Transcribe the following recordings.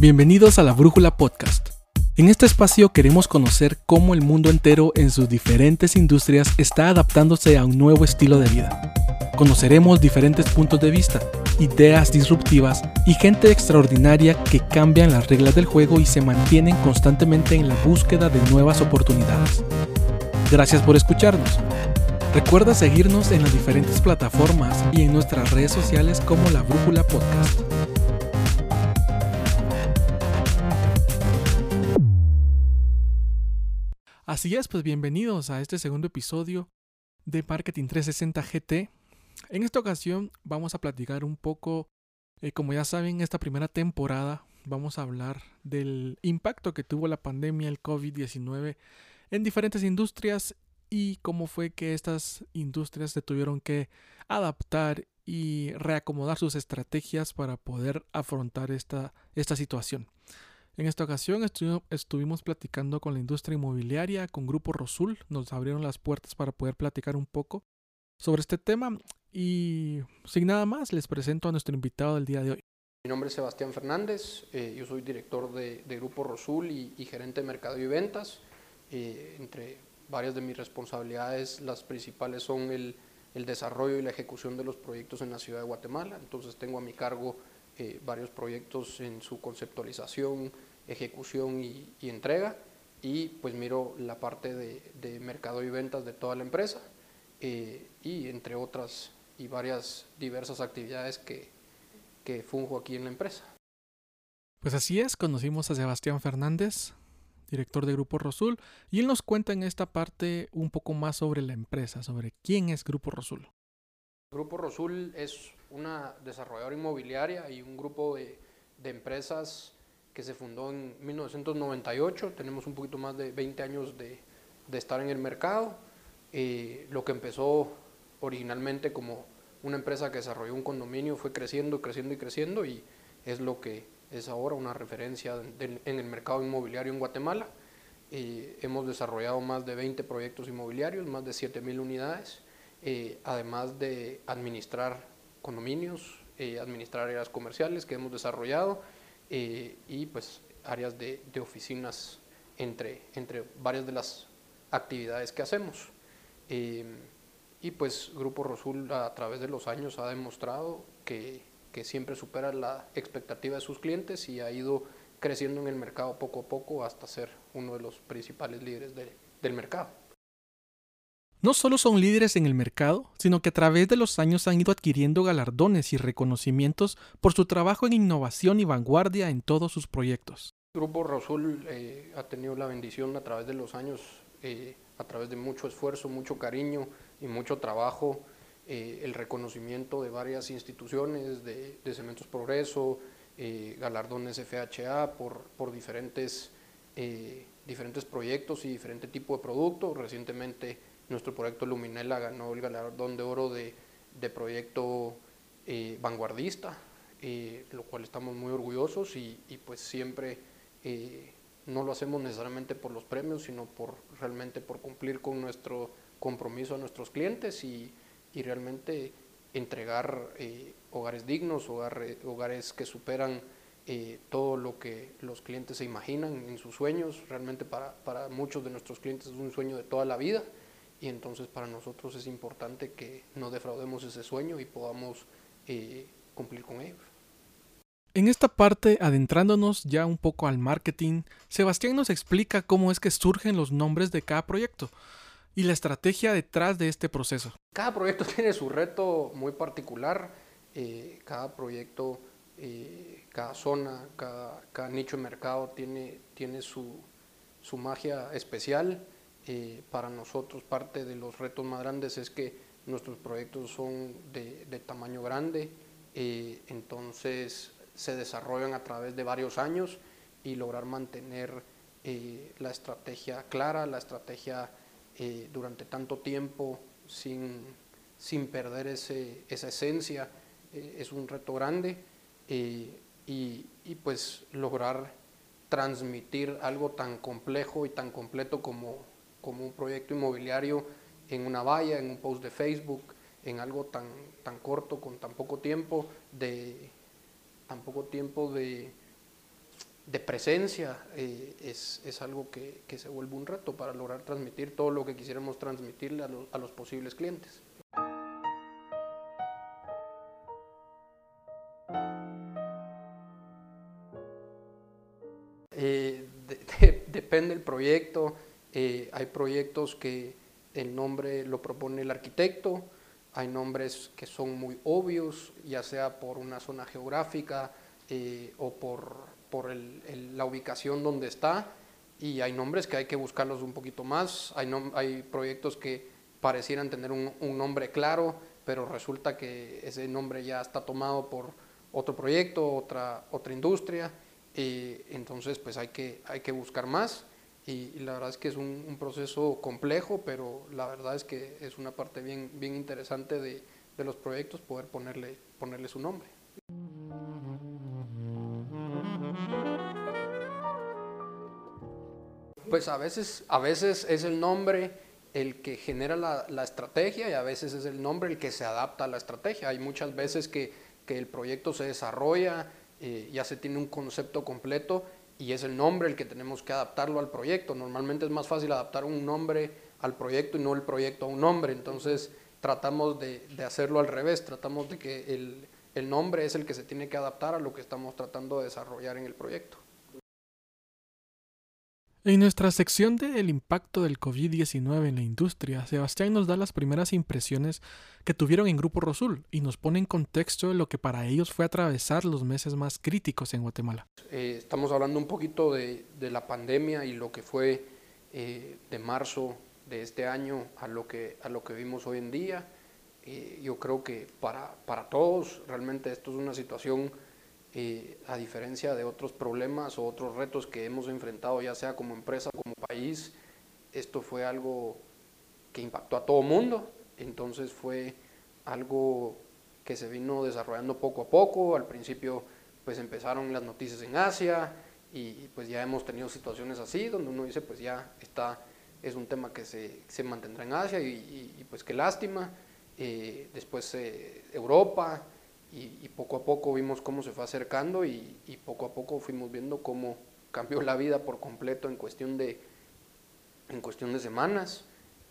Bienvenidos a la Brújula Podcast. En este espacio queremos conocer cómo el mundo entero en sus diferentes industrias está adaptándose a un nuevo estilo de vida. Conoceremos diferentes puntos de vista, ideas disruptivas y gente extraordinaria que cambian las reglas del juego y se mantienen constantemente en la búsqueda de nuevas oportunidades. Gracias por escucharnos. Recuerda seguirnos en las diferentes plataformas y en nuestras redes sociales como La Brújula Podcast. Así es, pues bienvenidos a este segundo episodio de Marketing 360 GT. En esta ocasión vamos a platicar un poco, eh, como ya saben, esta primera temporada vamos a hablar del impacto que tuvo la pandemia, el COVID-19, en diferentes industrias y cómo fue que estas industrias se tuvieron que adaptar y reacomodar sus estrategias para poder afrontar esta, esta situación. En esta ocasión estuvimos platicando con la industria inmobiliaria, con Grupo Rosul, nos abrieron las puertas para poder platicar un poco sobre este tema y sin nada más les presento a nuestro invitado del día de hoy. Mi nombre es Sebastián Fernández, eh, yo soy director de, Grupo Rosul y, gerente de mercado y ventas. Eh, entre varias de mis responsabilidades, las principales son el, desarrollo y la ejecución de los proyectos en la ciudad de Guatemala. Entonces tengo a mi cargo eh, varios proyectos en su conceptualización, ejecución y, entrega. Y pues miro la parte de, mercado y ventas de toda la empresa eh, y entre otras y varias diversas actividades que, que funjo aquí en la empresa. Pues así es, conocimos a Sebastián Fernández, director de Grupo Rosul, y él nos cuenta en esta parte un poco más sobre la empresa, sobre quién es Grupo Rosul. Grupo Rosul es una desarrolladora inmobiliaria y un grupo de, empresas que se fundó en 1998. Tenemos un poquito más de 20 años de, estar en el mercado. Eh, lo que empezó originalmente como una empresa que desarrolló un condominio fue creciendo, creciendo y creciendo y es lo que es ahora una referencia en el mercado inmobiliario en Guatemala. Eh, hemos desarrollado más de 20 proyectos inmobiliarios, más de 7.000 unidades, eh, además de administrar condominios, eh, administrar áreas comerciales que hemos desarrollado y pues áreas de, de, oficinas entre, entre varias de las actividades que hacemos. y pues Grupo Rosul a través de los años ha demostrado que que siempre supera la expectativa de sus clientes y ha ido creciendo en el mercado poco a poco hasta ser uno de los principales líderes del mercado. No solo son líderes en el mercado, sino que a través de los años han ido adquiriendo galardones y reconocimientos por su trabajo en innovación y vanguardia en todos sus proyectos. Grupo Rosul eh, ha tenido la bendición a través de los años, eh, a través de mucho esfuerzo, mucho cariño y mucho trabajo, eh, el reconocimiento de varias instituciones, de, Cementos Progreso, galardones FHA por, diferentes, diferentes proyectos y diferente tipo de productos. Recientemente nuestro proyecto Luminela ganó el galardón de oro de, de proyecto vanguardista, lo cual estamos muy orgullosos y, y pues siempre no lo hacemos necesariamente por los premios, sino por realmente por cumplir con nuestro compromiso a nuestros clientes y y realmente entregar eh, hogares dignos, hogares que superan eh, todo lo que los clientes se imaginan en sus sueños. Realmente para, para, muchos de nuestros clientes es un sueño de toda la vida y entonces para nosotros es importante que no defraudemos ese sueño y podamos eh, cumplir con ellos. En esta parte, adentrándonos ya un poco al marketing, Sebastián nos explica cómo es que surgen los nombres de cada proyecto y la estrategia detrás de este proceso. Cada proyecto tiene su reto muy particular, eh, cada proyecto, eh, cada zona, cada, nicho de mercado tiene, tiene su, magia especial. Eh, para nosotros parte de los retos más grandes es que nuestros proyectos son de, tamaño grande, entonces se desarrollan a través de varios años y lograr mantener la estrategia clara, la estrategia eh, durante tanto tiempo sin, sin perder ese, esa esencia eh, es un reto grande eh, y, y, pues lograr transmitir algo tan complejo y tan completo como, como un proyecto inmobiliario en una valla, en un post de Facebook, en algo tan, tan corto, con tan poco tiempo, de tan poco tiempo de, presencia es, es, algo que, que, se vuelve un reto para lograr transmitir todo lo que quisiéramos transmitirle a, a los posibles clientes. depende del proyecto. Eh, hay proyectos que el nombre lo propone el arquitecto, hay nombres que son muy obvios, ya sea por una zona geográfica eh, o por, por la ubicación donde está, y hay nombres que hay que buscarlos un poquito más. Hay, hay proyectos que parecieran tener un, nombre claro, pero resulta que ese nombre ya está tomado por otro proyecto, otra, otra industria, y entonces pues hay que, hay que buscar más y, la verdad es que es un, proceso complejo, pero la verdad es que es una parte bien, bien interesante de, de los proyectos poder ponerle, ponerle su nombre. Pues a veces, a veces es el nombre el que genera la, la, estrategia y a veces es el nombre el que se adapta a la estrategia. Hay muchas veces que, que el proyecto se desarrolla, eh, ya se tiene un concepto completo y es el nombre el que tenemos que adaptarlo al proyecto. Normalmente es más fácil adaptar un nombre al proyecto y no el proyecto a un nombre. Entonces tratamos de, hacerlo al revés, tratamos de que el, el nombre es el que se tiene que adaptar a lo que estamos tratando de desarrollar en el proyecto. En nuestra sección de El impacto del COVID-19 en la industria, Sebastián nos da las primeras impresiones que tuvieron en Grupo Rosul y nos pone en contexto de lo que para ellos fue atravesar los meses más críticos en Guatemala. Eh, estamos hablando un poquito de, la pandemia y lo que fue eh, de marzo de este año a lo que, a lo que vimos hoy en día. Eh, yo creo que para, para todos realmente esto es una situación eh, a diferencia de otros problemas o otros retos que hemos enfrentado, ya sea como empresa o como país, esto fue algo que impactó a todo mundo, entonces fue algo que se vino desarrollando poco a poco, al principio pues empezaron las noticias en Asia y pues ya hemos tenido situaciones así, donde uno dice pues ya está, es un tema que se, se mantendrá en Asia y, pues qué lástima, eh, después eh, Europa, y, poco a poco vimos cómo se fue acercando y, poco a poco fuimos viendo cómo cambió la vida por completo en cuestión de, en cuestión de semanas.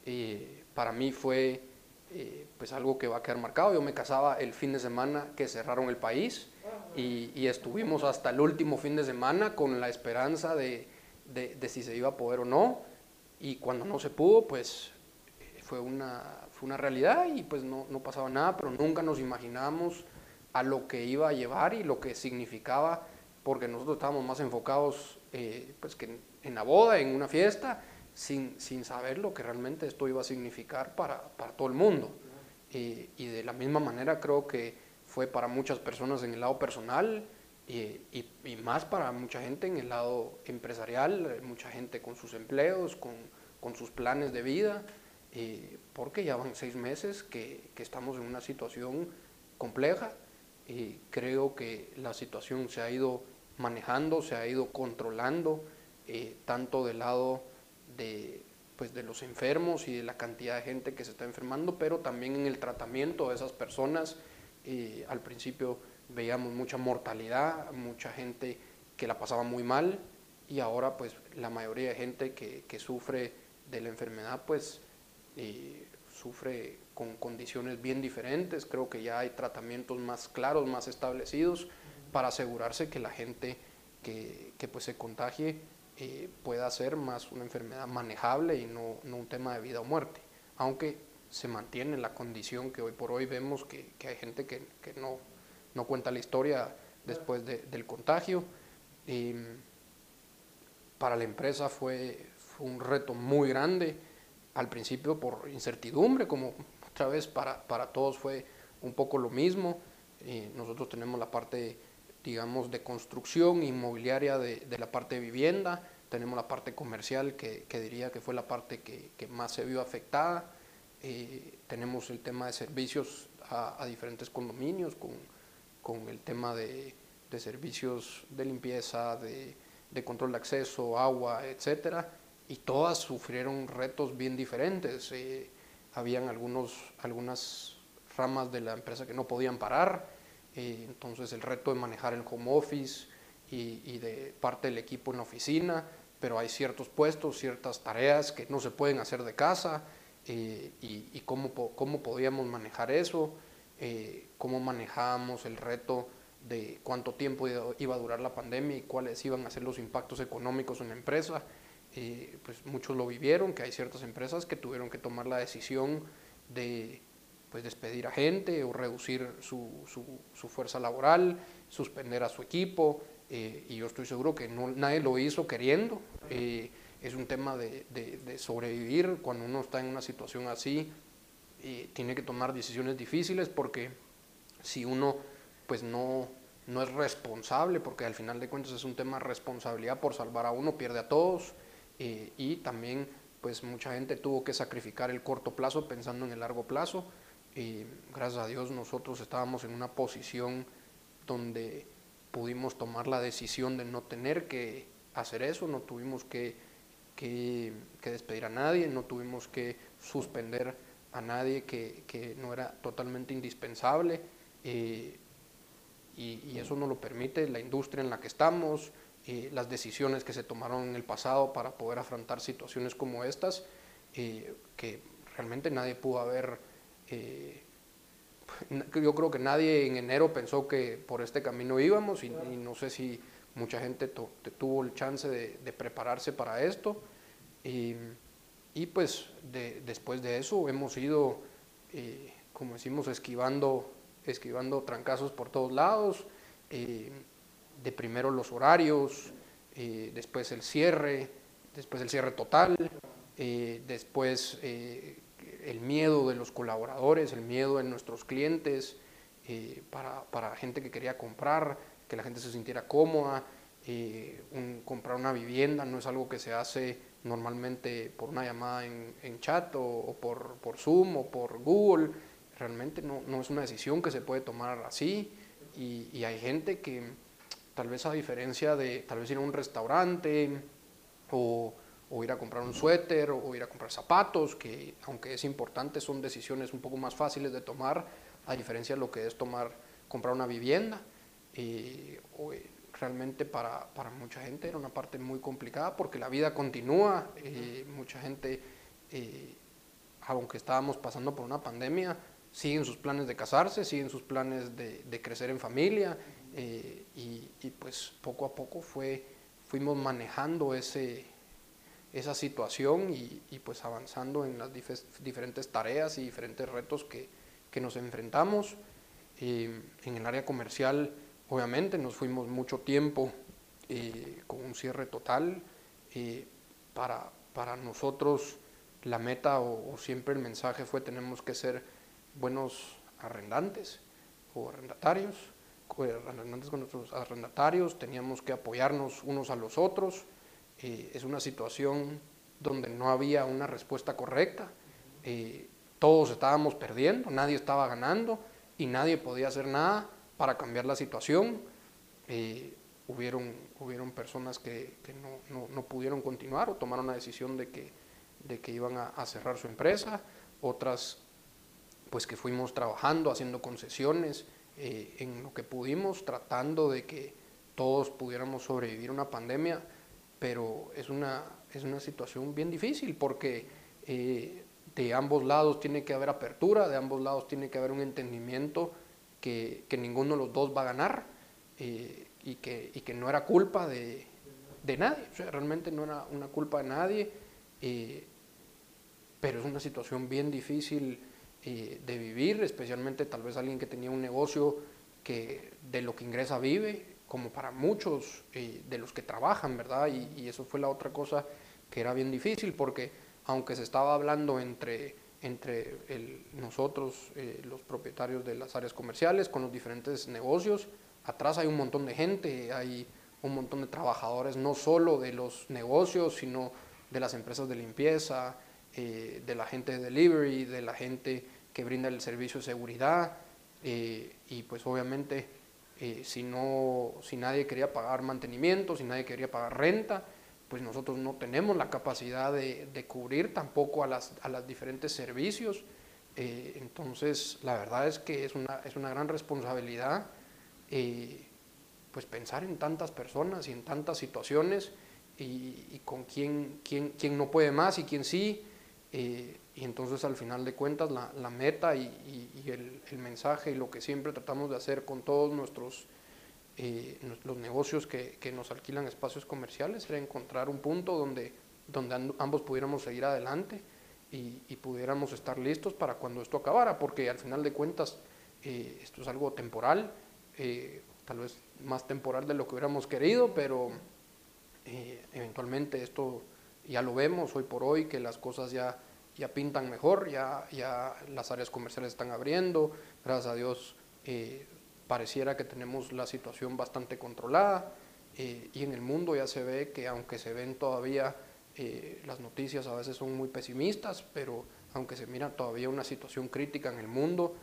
Eh, para mí fue eh, pues algo que va a quedar marcado. Yo me casaba el fin de semana que cerraron el país y, estuvimos hasta el último fin de semana con la esperanza de, de, si se iba a poder o no. Y cuando no se pudo, pues fue una, fue una realidad y pues no, no pasaba nada, pero nunca nos imaginamos a lo que iba a llevar y lo que significaba, porque nosotros estábamos más enfocados eh, pues que en, la boda, en una fiesta, sin, sin, saber lo que realmente esto iba a significar para, para todo el mundo. y de la misma manera creo que fue para muchas personas en el lado personal y, y, más para mucha gente en el lado empresarial, mucha gente con sus empleos, con, con sus planes de vida, porque ya van seis meses que, que estamos en una situación compleja y creo que la situación se ha ido manejando, se ha ido controlando, eh, tanto del lado de, pues, de los enfermos y de la cantidad de gente que se está enfermando, pero también en el tratamiento de esas personas. Eh, al principio veíamos mucha mortalidad, mucha gente que la pasaba muy mal y ahora pues la mayoría de gente que, que sufre de la enfermedad pues eh, sufre con condiciones bien diferentes, creo que ya hay tratamientos más claros, más establecidos para asegurarse que la gente que, que pues se contagie eh, pueda ser más una enfermedad manejable y no, no, un tema de vida o muerte, aunque se mantiene la condición que hoy por hoy vemos que, que hay gente que, que, no, no cuenta la historia después de, del contagio. Y para la empresa fue un reto muy grande, al principio por incertidumbre, como otra vez para, para todos fue un poco lo mismo. Eh, nosotros tenemos la parte, digamos, de construcción inmobiliaria de, de, la parte de vivienda, tenemos la parte comercial que, que diría que fue la parte que, que más se vio afectada, eh, tenemos el tema de servicios a, a diferentes condominios con, con, el tema de, de servicios de limpieza, de, de, control de acceso, agua, etcétera, y todas sufrieron retos bien diferentes. Eh, habían algunos, algunas ramas de la empresa que no podían parar, eh, entonces el reto de manejar el home office y, de parte del equipo en la oficina, pero hay ciertos puestos, ciertas tareas que no se pueden hacer de casa eh, y, cómo, cómo podíamos manejar eso, cómo manejábamos el reto de cuánto tiempo iba a durar la pandemia y cuáles iban a ser los impactos económicos en la empresa. Eh, pues muchos lo vivieron, que hay ciertas empresas que tuvieron que tomar la decisión de pues, despedir a gente o reducir su, su, fuerza laboral, suspender a su equipo, eh, y yo estoy seguro que no, nadie lo hizo queriendo. Eh, es un tema de, de, sobrevivir cuando uno está en una situación así, tiene que tomar decisiones difíciles porque si uno pues no, no es responsable, porque al final de cuentas es un tema de responsabilidad por salvar a uno, pierde a todos eh, y también pues mucha gente tuvo que sacrificar el corto plazo pensando en el largo plazo. Y gracias a Dios nosotros estábamos en una posición donde pudimos tomar la decisión de no tener que hacer eso, no tuvimos que, que, despedir a nadie, no tuvimos que suspender a nadie que, que no era totalmente indispensable. Eh, y, eso no lo permite la industria en la que estamos, eh, las decisiones que se tomaron en el pasado para poder afrontar situaciones como estas, eh, que realmente nadie pudo haber, eh, yo creo que nadie en enero pensó que por este camino íbamos y, no sé si mucha gente tuvo el chance de, prepararse para esto. Y, pues después de eso hemos ido, como decimos, esquivando esquivando trancazos por todos lados, de primero los horarios, eh, después el cierre, después el cierre total, eh, después el miedo de los colaboradores, el miedo de nuestros clientes, para, para, gente que quería comprar, que la gente se sintiera cómoda, comprar una vivienda no es algo que se hace normalmente por una llamada en, chat o, por, por Zoom o por Google, realmente no, no, es una decisión que se puede tomar así y, hay gente que tal vez a diferencia de tal vez ir a un restaurante o, ir a comprar un suéter o ir a comprar zapatos, que aunque es importante son decisiones un poco más fáciles de tomar a diferencia de lo que es tomar comprar una vivienda. Eh, realmente para, para, mucha gente era una parte muy complicada porque la vida continúa, eh, mucha gente, eh, aunque estábamos pasando por una pandemia, siguen sus planes de casarse, siguen sus planes de crecer en familia eh, y, pues poco a poco fue, fuimos manejando ese, esa situación y, y pues avanzando en las diferentes tareas y diferentes retos que, que nos enfrentamos. Eh, en el área comercial obviamente nos fuimos mucho tiempo eh, con un cierre total. para, para nosotros la meta o siempre el mensaje fue tenemos que ser buenos arrendantes o arrendatarios, arrendantes con nuestros arrendatarios, teníamos que apoyarnos unos a los otros. Eh, es una situación donde no había una respuesta correcta, eh, todos estábamos perdiendo, nadie estaba ganando y nadie podía hacer nada para cambiar la situación. Eh, hubieron, hubieron personas que, que no, no, pudieron continuar o tomaron la decisión de que, de que iban a, a cerrar su empresa, otras pues que fuimos trabajando, haciendo concesiones eh, en lo que pudimos, tratando de que todos pudiéramos sobrevivir una pandemia, pero es una, es una situación bien difícil porque eh, de ambos lados tiene que haber apertura, de ambos lados tiene que haber un entendimiento que, que ninguno de los dos va a ganar eh, y, que, y, que, no era culpa de, de nadie, o sea, realmente no era una culpa de nadie, pero es una situación bien difícil eh, de vivir, especialmente tal vez alguien que tenía un negocio que de lo que ingresa vive, como para muchos eh, de los que trabajan, ¿verdad? Y, eso fue la otra cosa que era bien difícil, porque aunque se estaba hablando entre, entre nosotros, eh, los propietarios de las áreas comerciales, con los diferentes negocios, atrás hay un montón de gente, hay un montón de trabajadores, no solo de los negocios, sino de las empresas de limpieza, eh, de la gente de delivery, de la gente que brinda el servicio de seguridad eh, y pues obviamente eh, si, no, si nadie quería pagar mantenimiento, si nadie quería pagar renta, pues nosotros no tenemos la capacidad de, cubrir tampoco a las, a los diferentes servicios. entonces, la verdad es que es una, es una gran responsabilidad pues pensar en tantas personas y en tantas situaciones y, con quién, quién, quién, no puede más y quién sí. Eh, y entonces al final de cuentas la, la meta y, el, mensaje y lo que siempre tratamos de hacer con todos nuestros eh, los negocios que, que, nos alquilan espacios comerciales era encontrar un punto donde, donde ambos pudiéramos seguir adelante y, pudiéramos estar listos para cuando esto acabara, porque al final de cuentas eh, esto es algo temporal, eh, tal vez más temporal de lo que hubiéramos querido, pero eventualmente esto ya lo vemos hoy por hoy, que las cosas ya ya pintan mejor, ya, ya las áreas comerciales están abriendo, gracias a Dios eh, pareciera que tenemos la situación bastante controlada eh, y en el mundo ya se ve que aunque se ven todavía eh, las noticias a veces son muy pesimistas, pero aunque se mira todavía una situación crítica en el mundo,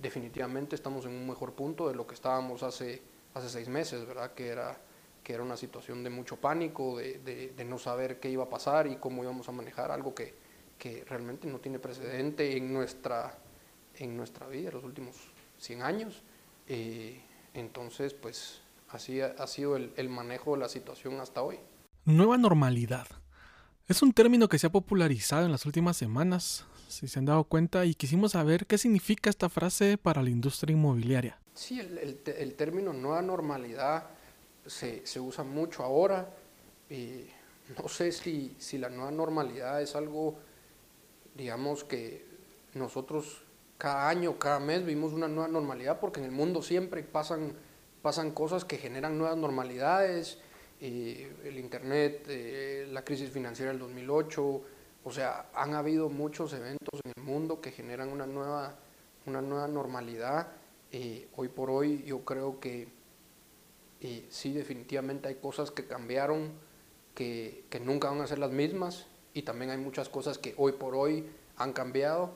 definitivamente estamos en un mejor punto de lo que estábamos hace, hace seis meses, ¿verdad? Que era, que era una situación de mucho pánico, de, de, de no saber qué iba a pasar y cómo íbamos a manejar algo que, que realmente no tiene precedente en nuestra, en nuestra vida, en los últimos 100 años. Eh, entonces, pues así ha, ha sido el, el, manejo de la situación hasta hoy. Nueva normalidad. Es un término que se ha popularizado en las últimas semanas, si se han dado cuenta, y quisimos saber qué significa esta frase para la industria inmobiliaria. Sí, el, el, el término nueva normalidad se, se usa mucho ahora. Eh, no sé si, si la nueva normalidad es algo digamos que nosotros cada año, cada mes vivimos una nueva normalidad porque en el mundo siempre pasan, pasan cosas que generan nuevas normalidades, el Internet, eh, la crisis financiera del 2008, o sea, han habido muchos eventos en el mundo que generan una nueva, una nueva normalidad. Eh, hoy por hoy yo creo que eh, sí, definitivamente hay cosas que cambiaron, que, que nunca van a ser las mismas y también hay muchas cosas que hoy por hoy han cambiado,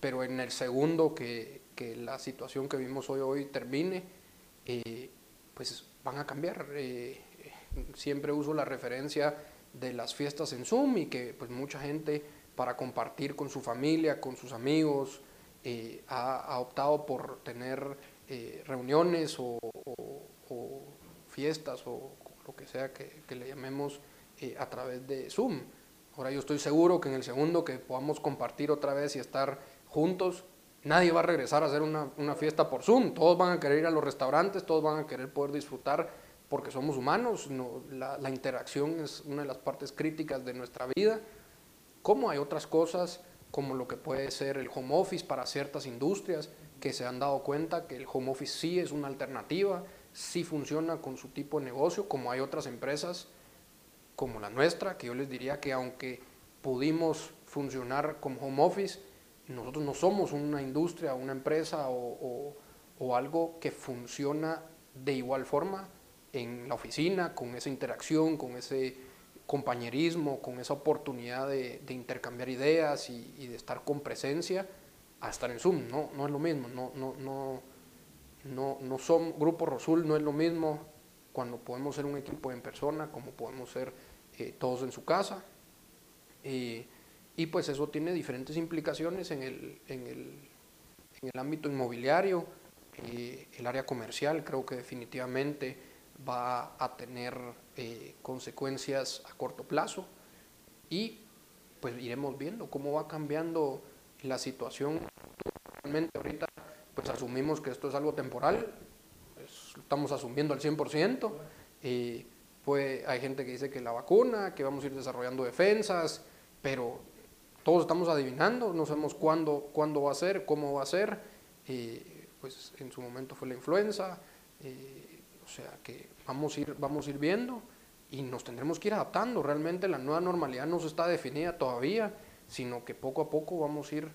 pero en el segundo que, que la situación que vimos hoy, hoy termine, eh, pues van a cambiar. Eh, siempre uso la referencia de las fiestas en Zoom y que pues mucha gente para compartir con su familia, con sus amigos, eh, ha, optado por tener reuniones o, fiestas o lo que sea que, le llamemos eh, a través de Zoom. Ahora yo estoy seguro que en el segundo que podamos compartir otra vez y estar juntos, nadie va a regresar a hacer una, una, fiesta por Zoom. Todos van a querer ir a los restaurantes, todos van a querer poder disfrutar porque somos humanos. No, la, la, interacción es una de las partes críticas de nuestra vida. Como hay otras cosas, como lo que puede ser el home office para ciertas industrias que se han dado cuenta que el home office sí es una alternativa, sí funciona con su tipo de negocio, como hay otras empresas como la nuestra, que yo les diría que aunque pudimos funcionar como home office, nosotros no somos una industria, una empresa o, o, algo que funciona de igual forma en la oficina, con esa interacción, con ese compañerismo, con esa oportunidad de, intercambiar ideas y, y, de estar con presencia, a estar en Zoom. No, no es lo mismo. No, no, no, no, no son, Grupo Rosul no es lo mismo cuando podemos ser un equipo en persona, como podemos ser eh, todos en su casa. Eh, y pues eso tiene diferentes implicaciones en el, en el, en el ámbito inmobiliario, eh, el área comercial creo que definitivamente va a tener consecuencias a corto plazo y pues iremos viendo cómo va cambiando la situación. Realmente ahorita pues asumimos que esto es algo temporal, estamos asumiendo al 100%. Eh, pues hay gente que dice que la vacuna, que vamos a ir desarrollando defensas, pero todos estamos adivinando, no sabemos cuándo, cuándo va a ser, cómo va a ser. Eh, pues en su momento fue la influenza, o sea que vamos a, ir, vamos a ir viendo y nos tendremos que ir adaptando. Realmente la nueva normalidad no se está definida todavía, sino que poco a poco vamos a ir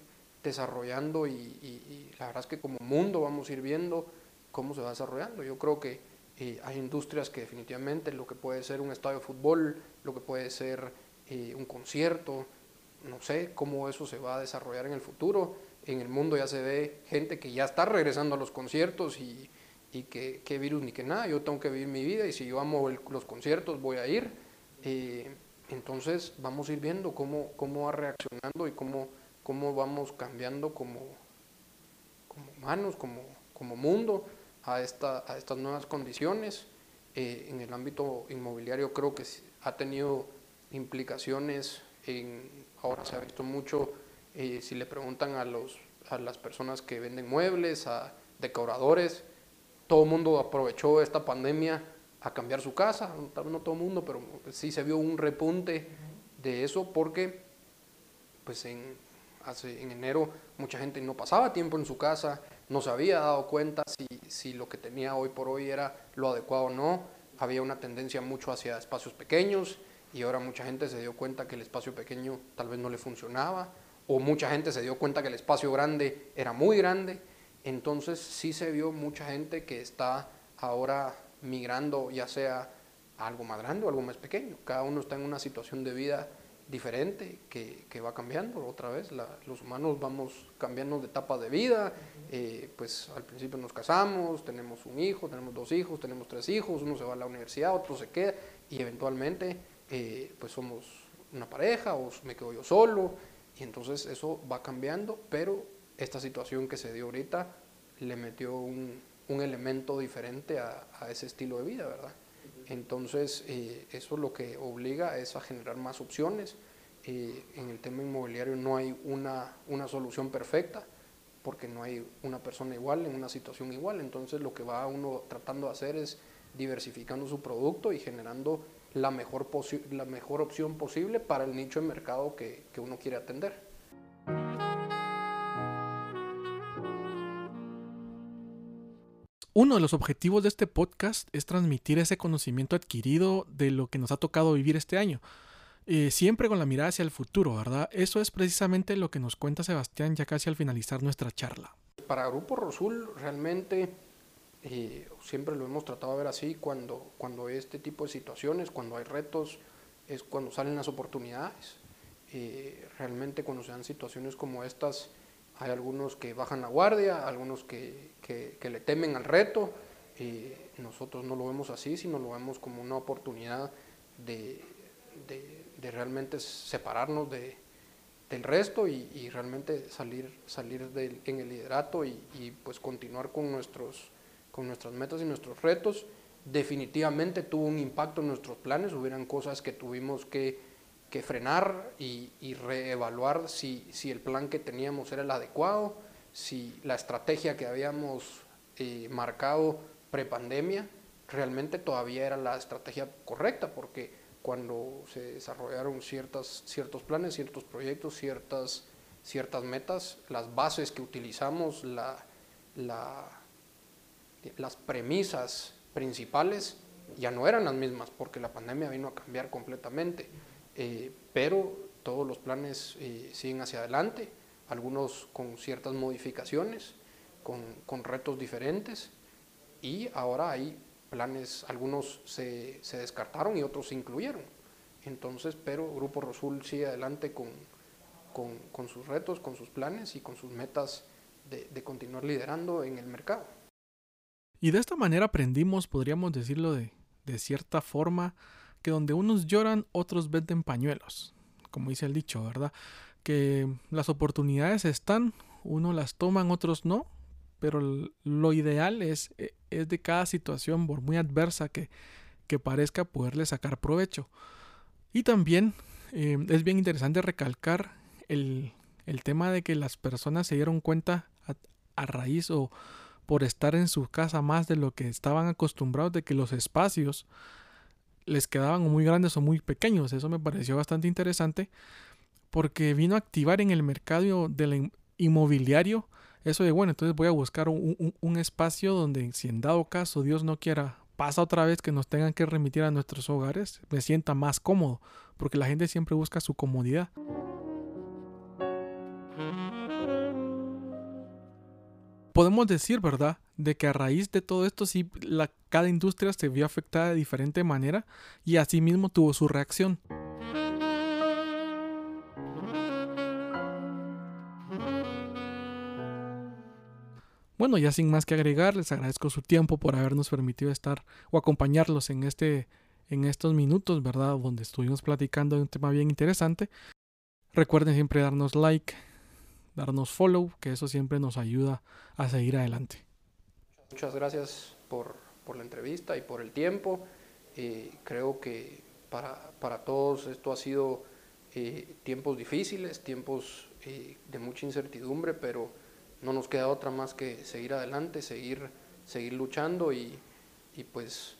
desarrollando y, y, y la verdad es que como mundo vamos a ir viendo cómo se va desarrollando. Yo creo que eh, hay industrias que definitivamente lo que puede ser un estadio de fútbol, lo que puede ser eh, un concierto, no sé cómo eso se va a desarrollar en el futuro. En el mundo ya se ve gente que ya está regresando a los conciertos y, y que, que virus ni que nada, yo tengo que vivir mi vida y si yo amo el, los conciertos voy a ir. Eh, entonces vamos a ir viendo cómo, cómo va reaccionando y cómo, cómo vamos cambiando como, humanos, como, como mundo a, esta, a estas nuevas condiciones. Eh, en el ámbito inmobiliario creo que ha tenido implicaciones, en, ahora se ha visto mucho, eh, si le preguntan a, los, a las personas que venden muebles, a decoradores, todo el mundo aprovechó esta pandemia a cambiar su casa, no todo el mundo, pero sí se vio un repunte de eso porque pues en, en enero mucha gente no pasaba tiempo en su casa, no se había dado cuenta si, si lo que tenía hoy por hoy era lo adecuado o no, había una tendencia mucho hacia espacios pequeños y ahora mucha gente se dio cuenta que el espacio pequeño tal vez no le funcionaba o mucha gente se dio cuenta que el espacio grande era muy grande, entonces sí se vio mucha gente que está ahora migrando ya sea algo más grande o algo más pequeño, cada uno está en una situación de vida diferente que, que, va cambiando otra vez. los humanos vamos cambiando de etapa de vida, eh, pues al principio nos casamos, tenemos un hijo, tenemos dos hijos, tenemos tres hijos, uno se va a la universidad, otro se queda y eventualmente eh, pues somos una pareja o me quedo yo solo y entonces eso va cambiando, pero esta situación que se dio ahorita le metió un, un elemento diferente a, a ese estilo de vida, ¿verdad? Entonces, eh, eso lo que obliga es a generar más opciones. Eh, en el tema inmobiliario no hay una, una, solución perfecta porque no hay una persona igual en una situación igual. Entonces, lo que va uno tratando de hacer es diversificando su producto y generando la mejor, la mejor opción posible para el nicho de mercado que, que uno quiere atender. Uno de los objetivos de este podcast es transmitir ese conocimiento adquirido de lo que nos ha tocado vivir este año. Eh, siempre con la mirada hacia el futuro, ¿verdad? Eso es precisamente lo que nos cuenta Sebastián ya casi al finalizar nuestra charla. Para Grupo Rosul realmente eh, siempre lo hemos tratado de ver así, cuando, cuando hay este tipo de situaciones, cuando hay retos, es cuando salen las oportunidades. Eh, realmente cuando se dan situaciones como estas, hay algunos que bajan la guardia, algunos que, que, le temen al reto. y nosotros no lo vemos así, sino lo vemos como una oportunidad de, de, realmente separarnos de, del resto y, realmente salir, salir en el liderato y, y, pues continuar con, nuestros, con nuestras metas y nuestros retos. Definitivamente tuvo un impacto en nuestros planes, hubieran cosas que tuvimos que que frenar y, reevaluar si, el plan que teníamos era el adecuado, si la estrategia que habíamos eh, marcado prepandemia realmente todavía era la estrategia correcta, porque cuando se desarrollaron ciertos planes, ciertos proyectos, ciertas, metas, las bases que utilizamos, la, la, las premisas principales ya no eran las mismas, porque la pandemia vino a cambiar completamente. Eh, pero todos los planes eh, siguen hacia adelante, algunos con ciertas modificaciones, con, con, retos diferentes y ahora hay planes, algunos se, se, descartaron y otros se incluyeron. Entonces, pero Grupo Rosul sigue adelante con, con, con sus retos, con sus planes y con sus metas de, de continuar liderando en el mercado. Y de esta manera aprendimos, podríamos decirlo de, de cierta forma, que donde unos lloran, otros venden pañuelos, como dice el dicho, ¿verdad? Que las oportunidades están, unos las toman, otros no, pero lo ideal es, e, es de cada situación, por muy adversa que, que parezca, poderle sacar provecho. Y también eh, es bien interesante recalcar el, el, tema de que las personas se dieron cuenta a raíz o por estar en su casa más de lo que estaban acostumbrados de que los espacios les quedaban muy grandes o muy pequeños. Eso me pareció bastante interesante porque vino a activar en el mercado del inmobiliario eso de, bueno, entonces voy a buscar un, espacio donde si en dado caso Dios no quiera pasa otra vez que nos tengan que remitir a nuestros hogares, me sienta más cómodo, porque la gente siempre busca su comodidad. Podemos decir, ¿verdad? De que a raíz de todo esto, sí, la, cada industria se vio afectada de diferente manera y asimismo tuvo su reacción. Bueno, ya sin más que agregar, les agradezco su tiempo por habernos permitido estar o acompañarlos en este en estos minutos, ¿verdad? Donde estuvimos platicando de un tema bien interesante. Recuerden siempre darnos like, darnos follow, que eso siempre nos ayuda a seguir adelante. Muchas gracias por, por la entrevista y por el tiempo. Eh, creo que para, para, todos esto ha sido eh, tiempos difíciles, tiempos eh, de mucha incertidumbre, pero no nos queda otra más que seguir adelante, seguir, seguir luchando y, y pues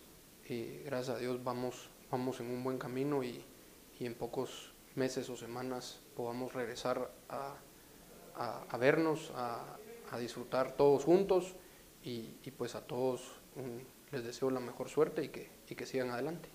gracias a Dios vamos, vamos en un buen camino y, y en pocos meses o semanas podamos regresar a, a, vernos, a, disfrutar todos juntos y, pues a todos un, les deseo la mejor suerte y que, y que sigan adelante.